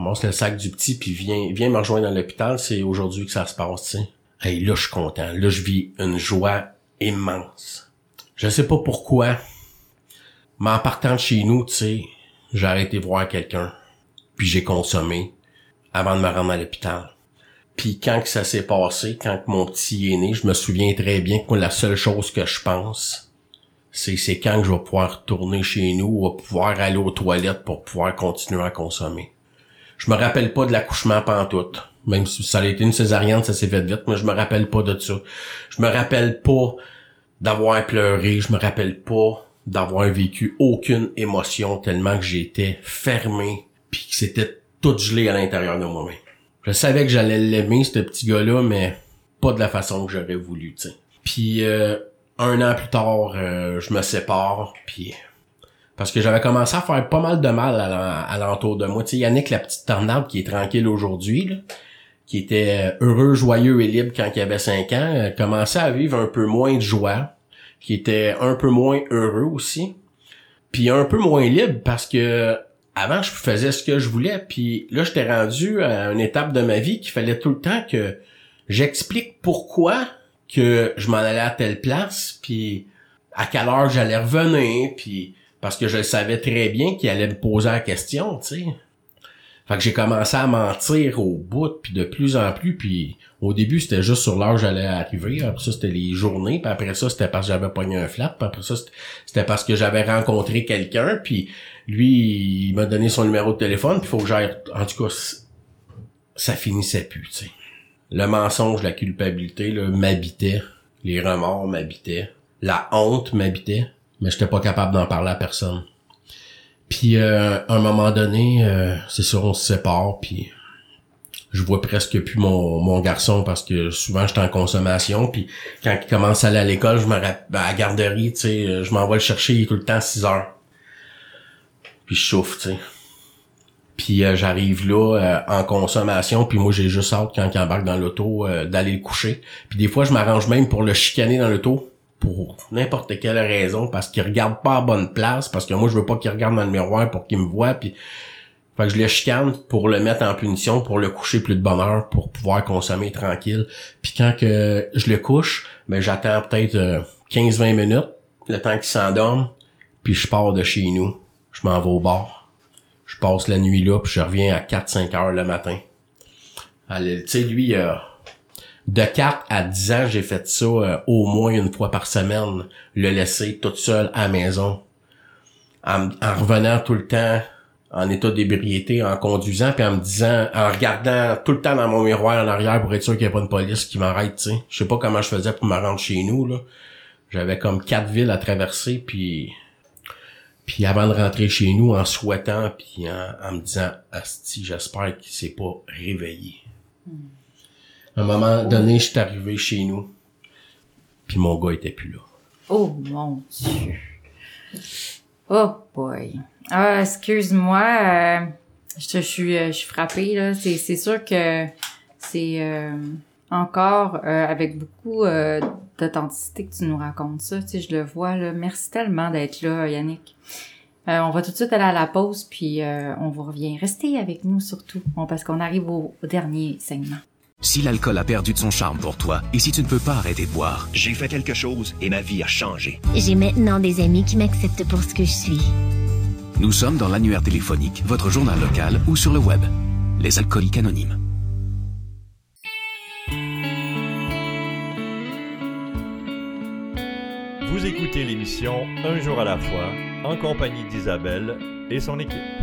ramasse le sac du petit puis viens, viens me rejoindre dans l'hôpital, c'est aujourd'hui que ça se passe, tu sais. Hey, là, je suis content. Là, je vis une joie immense. Je sais pas pourquoi, mais en partant de chez nous, tu sais, j'ai arrêté voir quelqu'un, puis j'ai consommé avant de me rendre à l'hôpital. Puis quand que ça s'est passé, quand mon petit est né, je me souviens très bien que la seule chose que je pense, c'est c'est quand que je vais pouvoir retourner chez nous ou pouvoir aller aux toilettes pour pouvoir continuer à consommer. Je me rappelle pas de l'accouchement pantoute. Même si ça a été une césarienne, ça s'est fait vite, mais je me rappelle pas de ça. Je me rappelle pas d'avoir pleuré, je me rappelle pas d'avoir vécu aucune émotion tellement que j'étais fermé puis que c'était tout gelé à l'intérieur de moi-même. Je savais que j'allais l'aimer ce petit gars-là mais pas de la façon que j'aurais voulu, tu sais. Puis euh, un an plus tard, euh, je me sépare puis parce que j'avais commencé à faire pas mal de mal à l'entour de moi. Tu sais, Yannick, la petite tornade qui est tranquille aujourd'hui, qui était heureux, joyeux et libre quand il avait 5 ans, euh, commençait à vivre un peu moins de joie, qui était un peu moins heureux aussi, puis un peu moins libre parce que avant, je faisais ce que je voulais, puis là, j'étais rendu à une étape de ma vie qu'il fallait tout le temps que j'explique pourquoi que je m'en allais à telle place, puis à quelle heure j'allais revenir, puis parce que je savais très bien qu'il allait me poser la question, tu sais. Fait que j'ai commencé à mentir au bout, puis de plus en plus, puis au début, c'était juste sur l'heure que j'allais arriver, après ça, c'était les journées, puis après ça, c'était parce que j'avais pogné un flap, puis après ça, c'était parce que j'avais rencontré quelqu'un, puis lui, il m'a donné son numéro de téléphone, puis faut que j'aille... En tout cas, ça finissait plus, tu sais. Le mensonge, la culpabilité, là, m'habitait. Les remords m'habitaient. La honte m'habitait. Mais j'étais pas capable d'en parler à personne. Puis euh, à un moment donné, euh, c'est sûr, on se sépare, puis je vois presque plus mon, mon garçon parce que souvent j'étais en consommation puis quand il commence à aller à l'école je me rappelle à la garderie tu sais je m'envoie le chercher il est tout le temps à 6 heures. Puis je chauffe tu sais. Puis euh, j'arrive là en consommation puis moi j'ai juste hâte quand il embarque dans l'auto d'aller le coucher. Puis des fois je m'arrange même pour le chicaner dans l'auto pour n'importe quelle raison parce qu'il regarde pas à bonne place parce que moi je veux pas qu'il regarde dans le miroir pour qu'il me voit puis fait que je le chicane pour le mettre en punition pour le coucher plus de bonne heure pour pouvoir consommer tranquille. Puis quand que je le couche ben j'attends peut-être 15 20 minutes le temps qu'il s'endorme puis je pars de chez nous. Je m'en vais au bar. Je passe la nuit là puis je reviens à 4 5 heures le matin. Tu sais lui euh, de 4 à 10 ans, j'ai fait ça euh, au moins une fois par semaine, le laisser tout seul à la maison, en, revenant tout le temps en état d'ébriété, en conduisant, puis en me disant, en regardant tout le temps dans mon miroir en arrière pour être sûr qu'il n'y a pas une police qui m'arrête, tu sais. Je sais pas comment je faisais pour me rendre chez nous. J'avais comme quatre villes à traverser, puis puis avant de rentrer chez nous, en souhaitant, puis en, me disant, Asti, j'espère qu'il s'est pas réveillé. Hmm. À un moment donné, je suis arrivé chez nous, puis mon gars était plus là. Oh mon Dieu. Oh boy. Ah, excuse-moi, euh, je, suis, euh, je suis frappée là. C'est, c'est sûr que c'est euh, encore avec beaucoup d'authenticité que tu nous racontes ça. Tu sais, je le vois là. Merci tellement d'être là, Yannick. on va tout de suite aller à la pause, puis on vous revient. Restez avec nous surtout, parce qu'on arrive au dernier segment. Si l'alcool a perdu de son charme pour toi et si tu ne peux pas arrêter de boire, j'ai fait quelque chose et ma vie a changé. J'ai maintenant des amis qui m'acceptent pour ce que je suis. Nous sommes dans l'annuaire téléphonique, votre journal local ou sur le web. Les alcooliques anonymes. Vous écoutez l'émission Un jour à la fois en compagnie d'Isabelle et son équipe.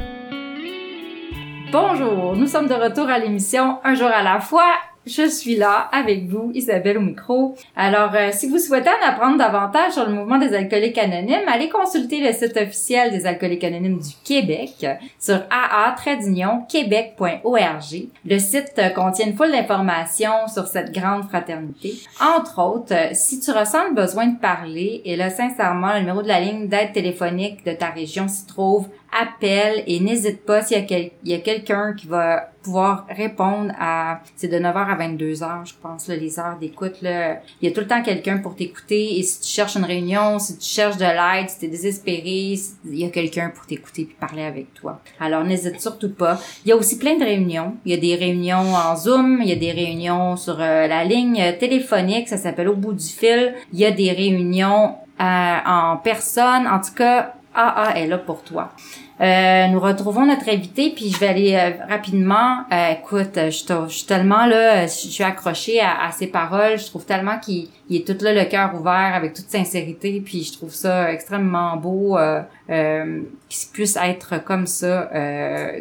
Bonjour, nous sommes de retour à l'émission Un jour à la fois je suis là avec vous, Isabelle au micro. Alors, euh, si vous souhaitez en apprendre davantage sur le mouvement des alcooliques anonymes, allez consulter le site officiel des alcooliques anonymes du Québec sur aa-québec.org. Le site euh, contient une foule d'informations sur cette grande fraternité. Entre autres, euh, si tu ressens le besoin de parler, et là, sincèrement, le numéro de la ligne d'aide téléphonique de ta région s'y trouve appelle et n'hésite pas s'il y a, quelqu'un qui va pouvoir répondre à c'est de 9h à 22h je pense les heures d'écoute il y a tout le temps quelqu'un pour t'écouter et si tu cherches une réunion si tu cherches de l'aide si tu es désespéré il y a quelqu'un pour t'écouter puis parler avec toi. Alors n'hésite surtout pas. Il y a aussi plein de réunions. Il y a des réunions en Zoom il y a des réunions sur euh, la ligne téléphonique ça s'appelle au bout du fil. Il y a des réunions euh, en personne. En tout cas AA est là pour toi. Euh, nous retrouvons notre invité, puis je vais aller euh, rapidement. Euh, écoute, je, suis tellement là, je suis accrochée à, à, ses paroles. Je trouve tellement qu'il est tout là, le cœur ouvert, avec toute sincérité, puis je trouve ça extrêmement beau euh, qu'il puisse être comme ça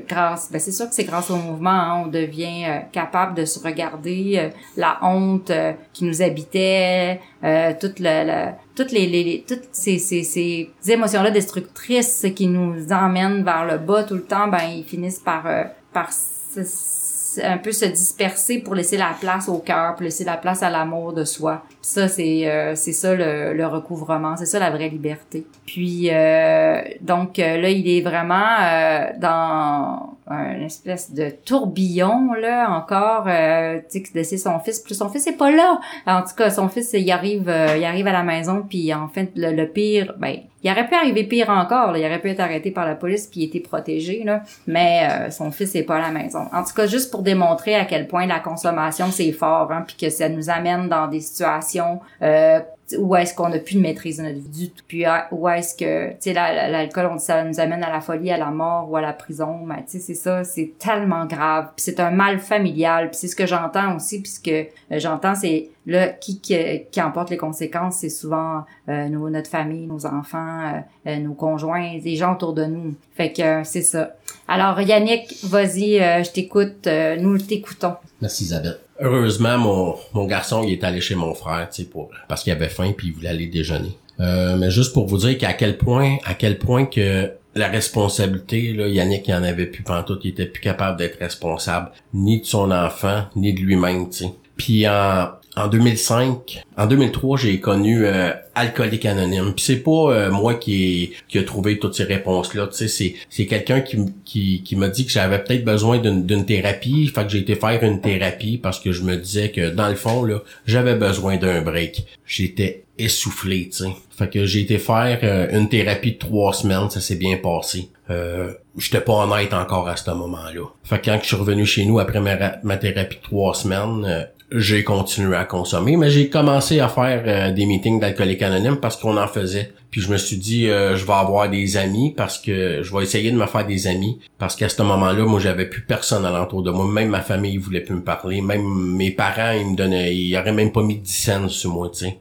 grâce. Ben c'est sûr que c'est grâce au mouvement, hein, on devient capable de se regarder la honte qui nous habitait, toute le, toutes les, les, toutes ces, ces, ces émotions là destructrices qui nous emmènent vers le bas tout le temps, ben ils finissent par euh, par un peu se disperser pour laisser la place au cœur, pour laisser la place à l'amour de soi. Ça c'est euh, c'est ça le, recouvrement, c'est ça la vraie liberté. Puis euh, donc là il est vraiment dans un espèce de tourbillon là encore euh, tu sais de laisser son fils plus son fils est pas là en tout cas son fils il arrive euh, il arrive à la maison puis en fait le, pire ben il aurait pu arriver pire encore là. il aurait pu être arrêté par la police puis était protégé là mais euh, son fils est pas à la maison en tout cas juste pour démontrer à quel point la consommation c'est fort hein, puis que ça nous amène dans des situations euh, où est-ce qu'on a plus de maîtrise de notre vie du tout. Puis ah, où est-ce que, tu sais, l'alcool, ça nous amène à la folie, à la mort ou à la prison. Mais tu sais, c'est ça, c'est tellement grave. Puis c'est un mal familial. Puis c'est ce que j'entends aussi, puisque euh, j'entends, c'est là qui, qui, qui emporte les conséquences, c'est souvent euh, notre famille, nos enfants, euh, euh, nos conjoints, les gens autour de nous. Fait que c'est ça. Alors Yannick, vas-y, je t'écoute, nous t'écoutons. Merci Isabelle. Heureusement, mon, mon garçon, il est allé chez mon frère, tu sais, pour, parce qu'il avait faim puis il voulait aller déjeuner. Euh, mais juste pour vous dire qu'à quel point, à quel point que la responsabilité, là, Yannick, il en avait plus pantoute, il était plus capable d'être responsable, ni de son enfant, ni de lui-même, tu sais. Puis en, en 2005, en 2003, j'ai connu euh, Alcoolique Anonyme. Puis c'est pas euh, moi qui, qui a trouvé toutes ces réponses-là. Tu sais, c'est, quelqu'un qui, qui, qui m'a dit que j'avais peut-être besoin d'une, thérapie. Fait que j'ai été faire une thérapie parce que je me disais que dans le fond, là, j'avais besoin d'un break. J'étais essoufflé, tu sais. Fait que j'ai été faire euh, une thérapie de trois semaines, ça s'est bien passé. Euh, j'étais pas honnête encore à ce moment-là. Fait que quand je suis revenu chez nous après ma, ma thérapie de trois semaines, j'ai continué à consommer, mais j'ai commencé à faire euh, des meetings d'alcooliques anonymes parce qu'on en faisait. Puis je me suis dit, euh, je vais avoir des amis parce que je vais essayer de me faire des amis parce qu'à ce moment-là, moi, j'avais plus personne alentour de moi. Même ma famille voulait plus me parler. Même mes parents, ils me donnaient, ils auraient même pas mis 10 cents sur moi, tu sais.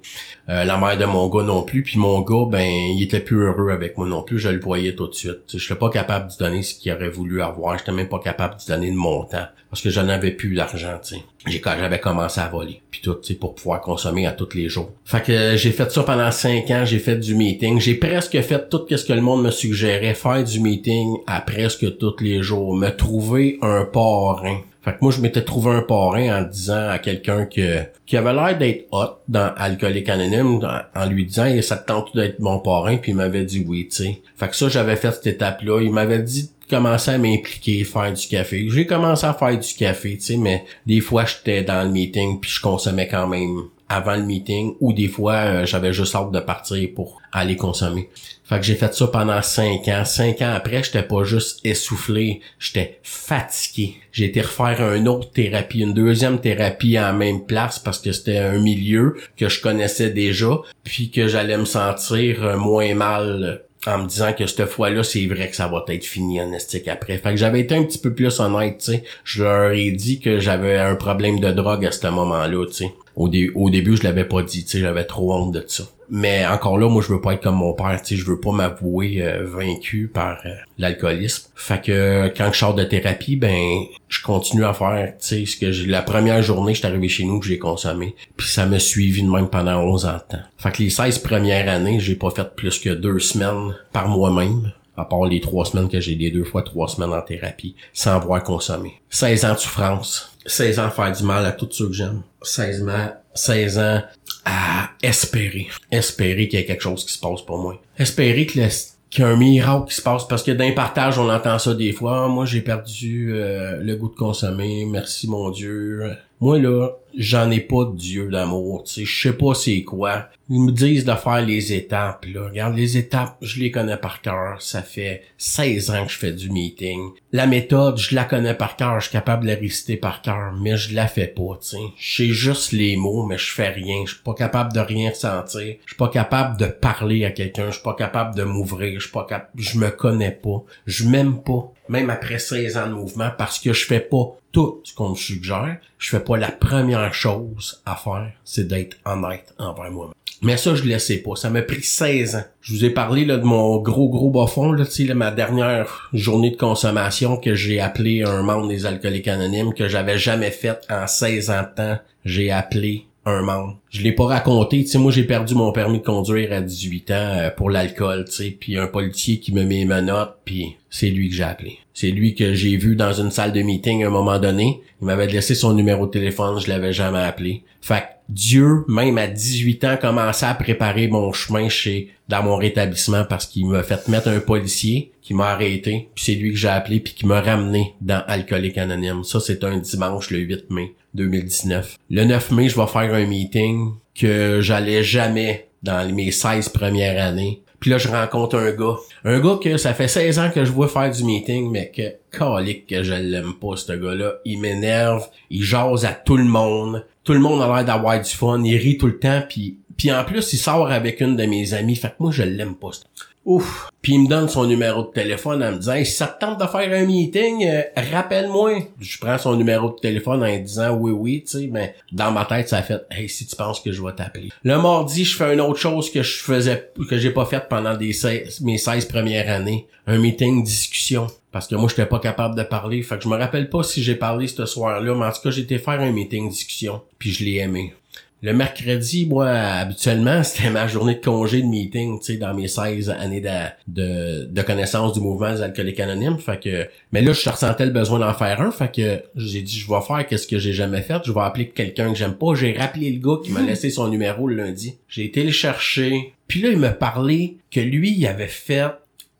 Euh, la mère de mon gars non plus. Puis mon gars, ben, il était plus heureux avec moi non plus. Je le voyais tout de suite. Je suis pas capable de donner ce qu'il aurait voulu avoir. J'étais même pas capable de donner de montant parce que je n'avais plus d'argent, tu sais. J'ai j'avais commencé à voler puis tout, tu sais, pour pouvoir consommer à tous les jours. Fait que euh, j'ai fait ça pendant cinq ans. J'ai fait du J'ai presque fait tout ce que le monde me suggérait. Faire du meeting à presque tous les jours. Me trouver un parrain fait que moi, je m'étais trouvé un parrain en disant à quelqu'un que qui avait l'air d'être hot dans Alcoolique Anonyme, en, lui disant « ça te tente d'être mon parrain? » Puis il m'avait dit oui, tu sais. Fait que ça, j'avais fait cette étape-là. Il m'avait dit de commencer à m'impliquer, faire du café. J'ai commencé à faire du café, tu sais, mais des fois, j'étais dans le meeting puis je consommais quand même avant le meeting ou des fois euh, j'avais juste hâte de partir pour aller consommer. Fait que j'ai fait ça pendant cinq ans. Cinq ans après, j'étais pas juste essoufflé, j'étais fatigué. J'ai été refaire une autre thérapie, une deuxième thérapie en même place parce que c'était un milieu que je connaissais déjà, puis que j'allais me sentir euh, moins mal en me disant que cette fois-là, c'est vrai que ça va être fini en estique après. Fait que j'avais été un petit peu plus honnête, tu sais. Je leur ai dit que j'avais un problème de drogue à ce moment-là, tu sais. Au, au début, je l'avais pas dit, tu sais, j'avais trop honte de ça. Mais encore là, moi, je veux pas être comme mon père, tu sais, je veux pas m'avouer euh, vaincu par euh, l'alcoolisme. Fait que quand je sors de thérapie, ben, je continue à faire, tu sais, ce que j'ai. La première journée, je suis arrivé chez nous que j'ai consommé, puis ça m'a suivi de même pendant 11 ans de temps. Fait que les 16 premières années, j'ai pas fait plus que deux semaines par moi-même à part les trois semaines que j'ai des deux fois trois semaines en thérapie, sans avoir consommé. 16 ans de souffrance, 16 ans à faire du mal à tous ceux que j'aime, 16 ans, 16 ans à espérer. Espérer qu'il y ait quelque chose qui se passe pour moi. Espérer que qu'il y a un miracle qui se passe parce que d'un partage on entend ça des fois ah, moi j'ai perdu euh, le goût de consommer merci mon dieu moi là j'en ai pas de dieu d'amour tu sais je sais pas c'est quoi ils me disent de faire les étapes, là. Regarde, les étapes, je les connais par cœur. Ça fait 16 ans que je fais du meeting. La méthode, je la connais par cœur. Je suis capable de la réciter par cœur, mais je la fais pas, tu sais. Je sais juste les mots, mais je fais rien. Je suis pas capable de rien sentir. Je suis pas capable de parler à quelqu'un. Je suis pas capable de m'ouvrir. Je suis pas capable, je me connais pas. Je m'aime pas. Même après 16 ans de mouvement, parce que je fais pas tout ce qu'on me suggère. Je fais pas la première chose à faire, c'est d'être honnête envers moi-même. Mais ça, je le sais pas. Ça m'a pris 16 ans. Je vous ai parlé là, de mon gros gros bas fond, là, là, ma dernière journée de consommation que j'ai appelé un membre des alcooliques anonymes que j'avais jamais fait en 16 ans de temps. J'ai appelé un membre. Je l'ai pas raconté, tu moi j'ai perdu mon permis de conduire à 18 ans euh, pour l'alcool, tu sais, puis un policier qui me met mes menottes, puis c'est lui que j'ai appelé. C'est lui que j'ai vu dans une salle de meeting à un moment donné. Il m'avait laissé son numéro de téléphone, je l'avais jamais appelé. Fait que Dieu, même à 18 ans, commençait à préparer mon chemin chez dans mon rétablissement parce qu'il m'a fait mettre un policier qui m'a arrêté, puis c'est lui que j'ai appelé puis qui m'a ramené dans Alcoolique Anonyme. Ça c'est un dimanche le 8 mai 2019. Le 9 mai, je vais faire un meeting que j'allais jamais dans mes 16 premières années. Puis là, je rencontre un gars. Un gars que ça fait 16 ans que je vois faire du meeting, mais que, calique que je l'aime pas, ce gars-là. Il m'énerve, il jase à tout le monde. Tout le monde a l'air d'avoir du fun, il rit tout le temps, puis puis en plus, il sort avec une de mes amies. Fait que moi, je l'aime pas. Ouf. Puis il me donne son numéro de téléphone en me disant si ça te tente de faire un meeting, euh, rappelle-moi. Je prends son numéro de téléphone en disant oui oui, tu sais, mais dans ma tête ça fait hey si tu penses que je vais t'appeler. Le mardi, je fais une autre chose que je faisais que j'ai pas fait pendant mes 16 premières années, un meeting discussion parce que moi j'étais pas capable de parler, fait que je me rappelle pas si j'ai parlé ce soir-là, mais en tout cas, j'étais faire un meeting discussion, puis je l'ai aimé. Le mercredi, moi, habituellement, c'était ma journée de congé de meeting, tu sais, dans mes 16 années de, de, de connaissance du mouvement des alcooliques anonymes. Fait que, mais là, je ressentais le besoin d'en faire un. Fait que j'ai dit, je vais faire qu'est-ce que j'ai jamais fait. Je vais appeler quelqu'un que j'aime pas. J'ai rappelé le gars qui m'a laissé son numéro le lundi. J'ai été le chercher. Puis là, il m'a parlé que lui, il avait fait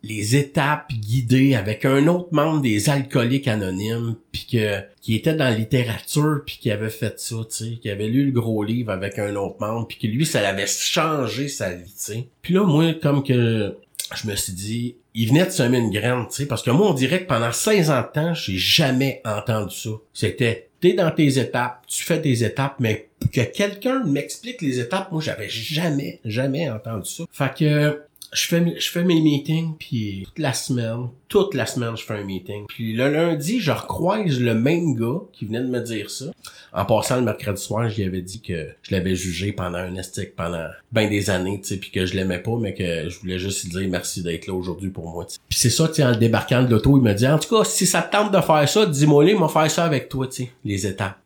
les étapes guidées avec un autre membre des alcooliques anonymes puis que qui était dans la littérature puis qui avait fait ça tu sais qui avait lu le gros livre avec un autre membre puis que lui ça l'avait changé sa vie tu sais. Puis là moi comme que je me suis dit il venait de semer une graine tu sais parce que moi on dirait que pendant 16 ans de temps j'ai jamais entendu ça. C'était t'es dans tes étapes tu fais tes étapes mais que quelqu'un m'explique les étapes moi j'avais jamais jamais entendu ça. Fait que je fais, je fais mes meetings, puis toute la semaine, toute la semaine, je fais un meeting. Puis le lundi, je recroise le même gars qui venait de me dire ça. En passant le mercredi soir, je lui avais dit que je l'avais jugé pendant un estique pendant ben des années, tu sais, puis que je l'aimais pas, mais que je voulais juste lui dire merci d'être là aujourd'hui pour moi. Puis c'est ça, tu en débarquant de l'auto, il me dit, en tout cas, si ça te tente de faire ça, dis-moi moi faire ça avec toi, tu sais, les étapes.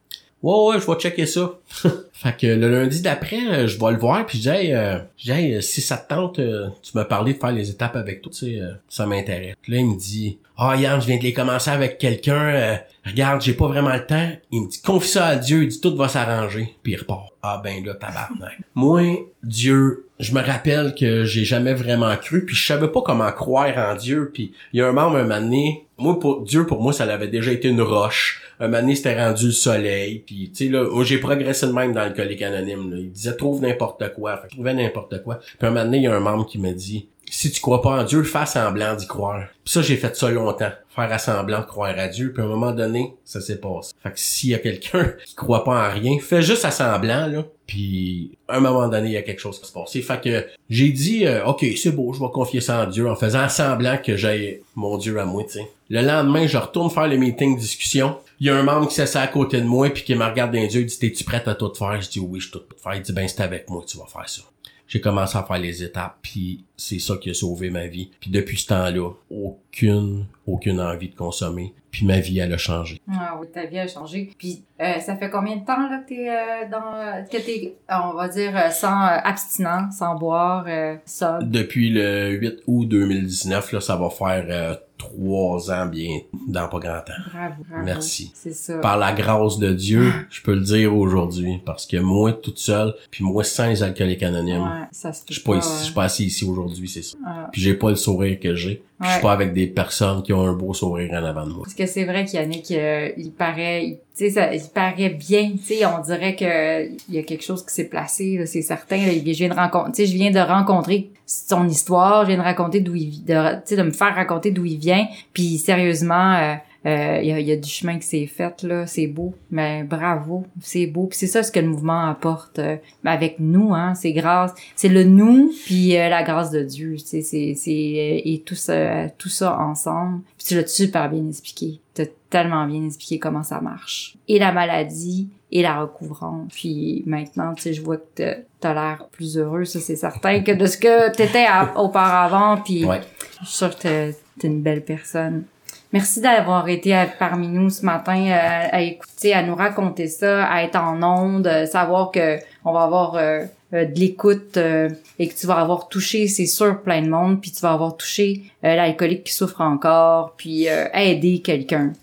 Ouais, ouais, je vais checker ça. fait que le lundi d'après, euh, je vais le voir, puis je dis, hey, euh, euh, si ça te tente, tu m'as parlé de faire les étapes avec toi, tu sais, ça m'intéresse. Là, il me dit, ah, oh, Yann, je viens de les commencer avec quelqu'un, regarde, j'ai pas vraiment le temps. Il me dit, confie ça à Dieu, il dit, tout va s'arranger, puis il repart. Ah ben là, tabarnak. Moi, Dieu, je me rappelle que j'ai jamais vraiment cru, puis je savais pas comment croire en Dieu, puis il y a un membre un moment donné, moi, pour Dieu, pour moi, ça avait déjà été une roche un moment c'était rendu le soleil. Puis, tu sais, là, j'ai progressé de même dans le collègue anonyme. Là. Il disait, trouve n'importe quoi. Fait trouvait n'importe quoi. Puis un moment il y a un membre qui me dit, si tu crois pas en Dieu, fais semblant d'y croire. Puis ça, j'ai fait ça longtemps. Faire semblant de croire à Dieu. Puis à un moment donné, ça s'est passé. Fait que s'il y a quelqu'un qui croit pas en rien, fais juste semblant, là. Puis à un moment donné, il y a quelque chose qui se passe. Fait que j'ai dit, euh, OK, c'est beau, je vais confier ça en Dieu en faisant semblant que j'ai mon Dieu à moi. Le lendemain, je retourne faire le meeting discussion il y a un membre qui s'essaie à côté de moi puis qui me regarde dans les yeux, il dit t'es-tu prête à tout faire? Je dis oui, je suis tout faire. Il dit ben c'est avec moi que tu vas faire ça. J'ai commencé à faire les étapes puis c'est ça qui a sauvé ma vie. Puis depuis ce temps-là, aucune aucune envie de consommer. Puis ma vie elle a changé. Ah oui, ta vie a changé. Puis euh, ça fait combien de temps là que t'es euh, dans que t'es on va dire euh, sans euh, abstinent, sans boire, ça? Depuis le 8 août 2019 là, ça va faire trois ans bien dans pas grand temps. Bravo, bravo. Merci. C'est ça. Par la grâce de Dieu, je peux le dire aujourd'hui parce que moi toute seule, puis moi sans les alcooliques anonymes, ouais, ça je suis pas ici, je suis pas assis ici aujourd'hui, c'est ça. Puis j'ai pas le sourire que j'ai. Je suis pas avec des personnes qui ont un beau sourire en avant de moi. Parce que c'est vrai qu'Yannick, euh, il paraît, tu sais, il paraît bien, tu sais, on dirait que il y a quelque chose qui s'est placé, c'est certain. Là, je viens de rencontrer, tu sais, je viens de rencontrer son histoire, je viens de raconter d'où il, de, tu sais, de me faire raconter d'où il vient. Puis sérieusement. Euh, euh, il y, a, y, a, du chemin qui s'est fait là, c'est beau, mais bravo, c'est beau. Puis c'est ça ce que le mouvement apporte euh, avec nous, hein, c'est grâce, c'est le nous puis euh, la grâce de Dieu, c'est c'est c'est et tout ça tout ça ensemble. Puis tu l'as super bien expliqué, t'as tellement bien expliqué comment ça marche. Et la maladie et la recouvrance. Puis maintenant, tu sais, je vois que t'as l'air plus heureux, ça c'est certain, que de ce que t'étais auparavant. Puis ouais. je suis sûre que t'es une belle personne. Merci d'avoir été à- parmi nous ce matin, euh, à écouter, à nous raconter ça, à être en onde, euh, savoir que on va avoir euh, de l'écoute et que tu vas avoir touché, c'est sûr, plein de monde, puis tu vas avoir touché l'alcoolique qui souffre encore, puis euh, aider quelqu'un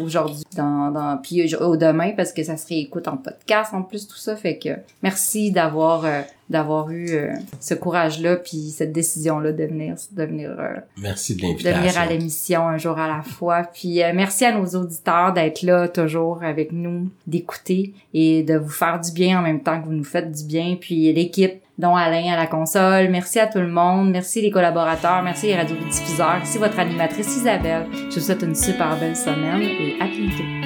aujourd'hui dans dans puis au demain parce que ça se réécoute en podcast en plus tout ça fait que merci d'avoir euh, d'avoir eu euh, ce courage là puis cette décision là de venir de venir euh, Merci de de venir à l'émission un jour à la fois. Puis euh, merci à nos auditeurs d'être là toujours avec nous, d'écouter et de vous faire du bien en même temps que vous nous faites du bien. Puis l'équipe, dont Alain à la console. Merci à tout le monde. Merci les collaborateurs. Merci les radiodiffuseurs. Ici votre animatrice Isabelle. Je vous souhaite une super belle semaine et à bientôt.